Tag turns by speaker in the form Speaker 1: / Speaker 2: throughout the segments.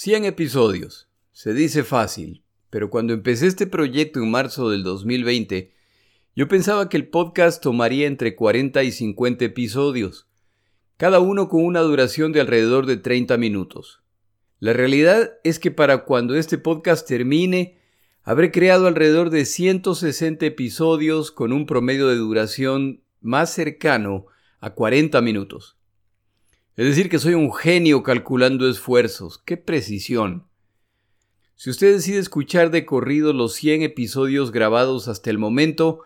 Speaker 1: 100 episodios. Se dice fácil, pero cuando empecé este proyecto en marzo del 2020, yo pensaba que el podcast tomaría entre 40 y 50 episodios, cada uno con una duración de alrededor de 30 minutos. La realidad es que para cuando este podcast termine, habré creado alrededor de 160 episodios con un promedio de duración más cercano a 40 minutos. Es decir, que soy un genio calculando esfuerzos. ¡Qué precisión! Si usted decide escuchar de corrido los 100 episodios grabados hasta el momento,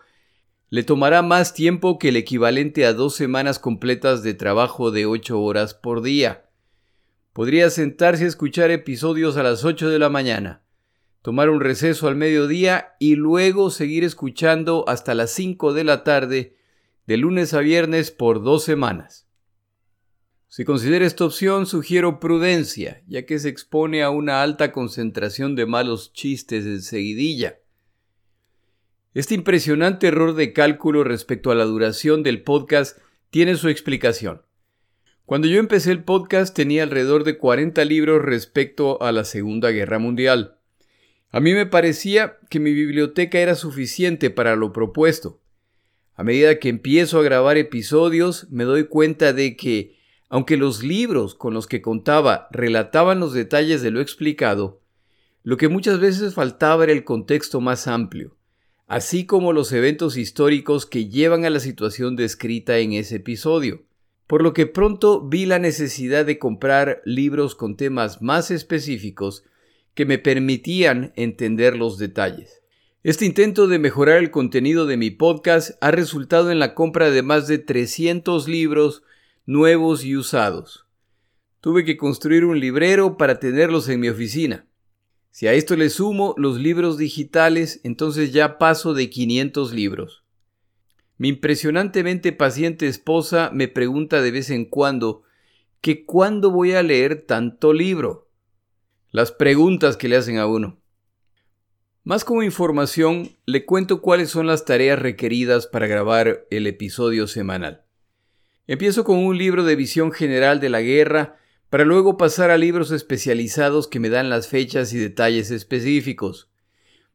Speaker 1: le tomará más tiempo que el equivalente a dos semanas completas de trabajo de 8 horas por día. Podría sentarse a escuchar episodios a las 8 de la mañana, tomar un receso al mediodía y luego seguir escuchando hasta las 5 de la tarde, de lunes a viernes por dos semanas. Si considera esta opción, sugiero prudencia, ya que se expone a una alta concentración de malos chistes en seguidilla. Este impresionante error de cálculo respecto a la duración del podcast tiene su explicación. Cuando yo empecé el podcast tenía alrededor de 40 libros respecto a la Segunda Guerra Mundial. A mí me parecía que mi biblioteca era suficiente para lo propuesto. A medida que empiezo a grabar episodios, me doy cuenta de que aunque los libros con los que contaba relataban los detalles de lo explicado, lo que muchas veces faltaba era el contexto más amplio, así como los eventos históricos que llevan a la situación descrita en ese episodio, por lo que pronto vi la necesidad de comprar libros con temas más específicos que me permitían entender los detalles. Este intento de mejorar el contenido de mi podcast ha resultado en la compra de más de 300 libros nuevos y usados. Tuve que construir un librero para tenerlos en mi oficina. Si a esto le sumo los libros digitales, entonces ya paso de 500 libros. Mi impresionantemente paciente esposa me pregunta de vez en cuando que cuándo voy a leer tanto libro. Las preguntas que le hacen a uno. Más como información, le cuento cuáles son las tareas requeridas para grabar el episodio semanal. Empiezo con un libro de visión general de la guerra, para luego pasar a libros especializados que me dan las fechas y detalles específicos.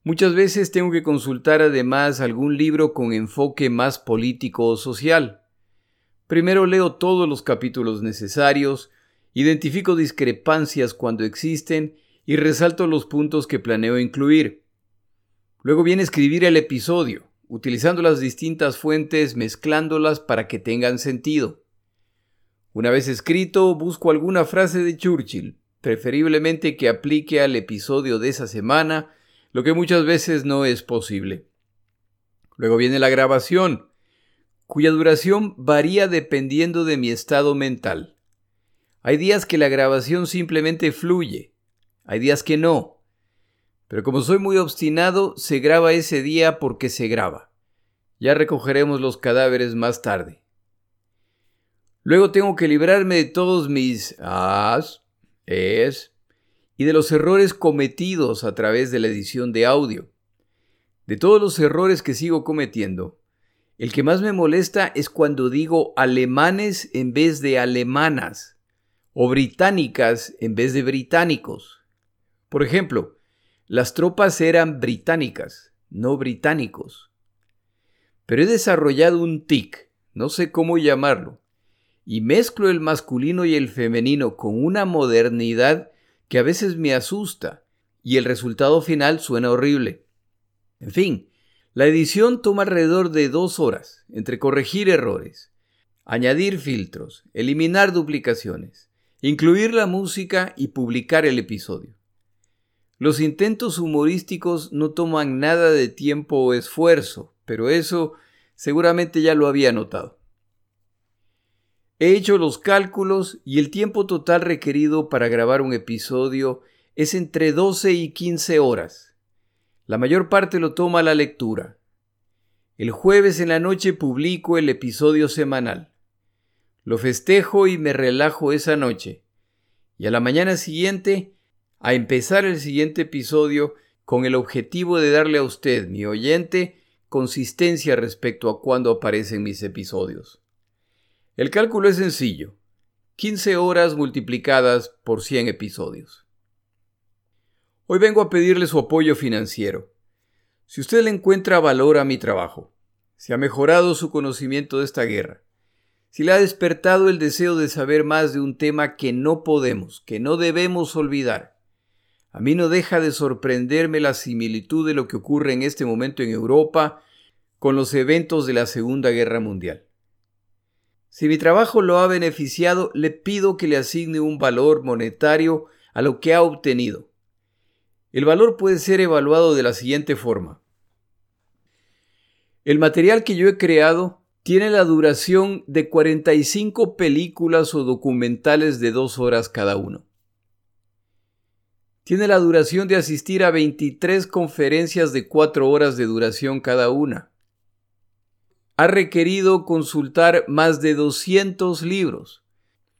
Speaker 1: Muchas veces tengo que consultar además algún libro con enfoque más político o social. Primero leo todos los capítulos necesarios, identifico discrepancias cuando existen y resalto los puntos que planeo incluir. Luego viene escribir el episodio utilizando las distintas fuentes, mezclándolas para que tengan sentido. Una vez escrito, busco alguna frase de Churchill, preferiblemente que aplique al episodio de esa semana, lo que muchas veces no es posible. Luego viene la grabación, cuya duración varía dependiendo de mi estado mental. Hay días que la grabación simplemente fluye, hay días que no, pero como soy muy obstinado, se graba ese día porque se graba. Ya recogeremos los cadáveres más tarde. Luego tengo que librarme de todos mis as, es y de los errores cometidos a través de la edición de audio. De todos los errores que sigo cometiendo, el que más me molesta es cuando digo alemanes en vez de alemanas o británicas en vez de británicos. Por ejemplo, las tropas eran británicas, no británicos. Pero he desarrollado un tic, no sé cómo llamarlo, y mezclo el masculino y el femenino con una modernidad que a veces me asusta, y el resultado final suena horrible. En fin, la edición toma alrededor de dos horas, entre corregir errores, añadir filtros, eliminar duplicaciones, incluir la música y publicar el episodio. Los intentos humorísticos no toman nada de tiempo o esfuerzo, pero eso seguramente ya lo había notado. He hecho los cálculos y el tiempo total requerido para grabar un episodio es entre 12 y 15 horas. La mayor parte lo toma la lectura. El jueves en la noche publico el episodio semanal. Lo festejo y me relajo esa noche. Y a la mañana siguiente a empezar el siguiente episodio con el objetivo de darle a usted, mi oyente, consistencia respecto a cuándo aparecen mis episodios. El cálculo es sencillo. 15 horas multiplicadas por 100 episodios. Hoy vengo a pedirle su apoyo financiero. Si usted le encuentra valor a mi trabajo, si ha mejorado su conocimiento de esta guerra, si le ha despertado el deseo de saber más de un tema que no podemos, que no debemos olvidar, a mí no deja de sorprenderme la similitud de lo que ocurre en este momento en Europa con los eventos de la Segunda Guerra Mundial. Si mi trabajo lo ha beneficiado, le pido que le asigne un valor monetario a lo que ha obtenido. El valor puede ser evaluado de la siguiente forma. El material que yo he creado tiene la duración de 45 películas o documentales de dos horas cada uno. Tiene la duración de asistir a 23 conferencias de cuatro horas de duración cada una. Ha requerido consultar más de 200 libros,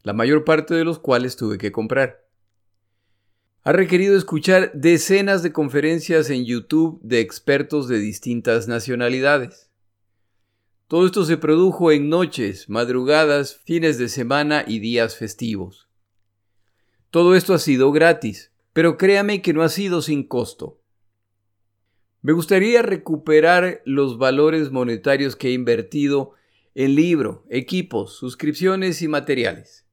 Speaker 1: la mayor parte de los cuales tuve que comprar ha requerido escuchar decenas de conferencias en YouTube de expertos de distintas nacionalidades. Todo esto se produjo en noches, madrugadas, fines de semana y días festivos. Todo esto ha sido gratis, pero créame que no ha sido sin costo. Me gustaría recuperar los valores monetarios que he invertido en libro, equipos, suscripciones y materiales.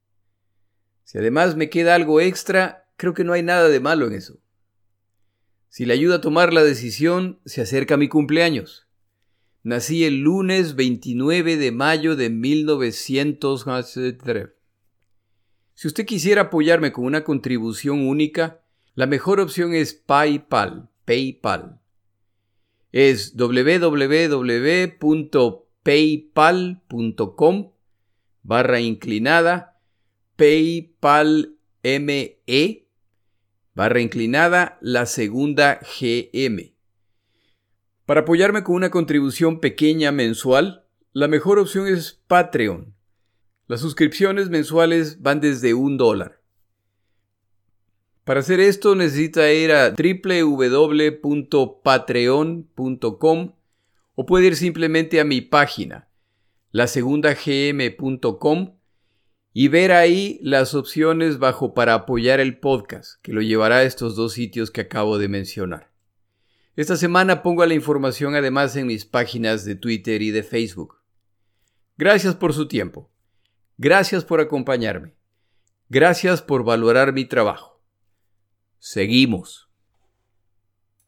Speaker 1: Si además me queda algo extra, creo que no hay nada de malo en eso. Si le ayuda a tomar la decisión, se acerca mi cumpleaños. Nací el lunes 29 de mayo de 1903. Si usted quisiera apoyarme con una contribución única, la mejor opción es PayPal. PayPal. Es www.paypal.com barra inclinada PayPal ME barra inclinada, la segunda GM. Para apoyarme con una contribución pequeña mensual, la mejor opción es Patreon. Las suscripciones mensuales van desde un dólar. Para hacer esto necesita ir a www.patreon.com o puede ir simplemente a mi página, lasegundagm.com y ver ahí las opciones bajo para apoyar el podcast, que lo llevará a estos dos sitios que acabo de mencionar. Esta semana pongo la información además en mis páginas de Twitter y de Facebook. Gracias por su tiempo. Gracias por acompañarme. Gracias por valorar mi trabajo. Seguimos.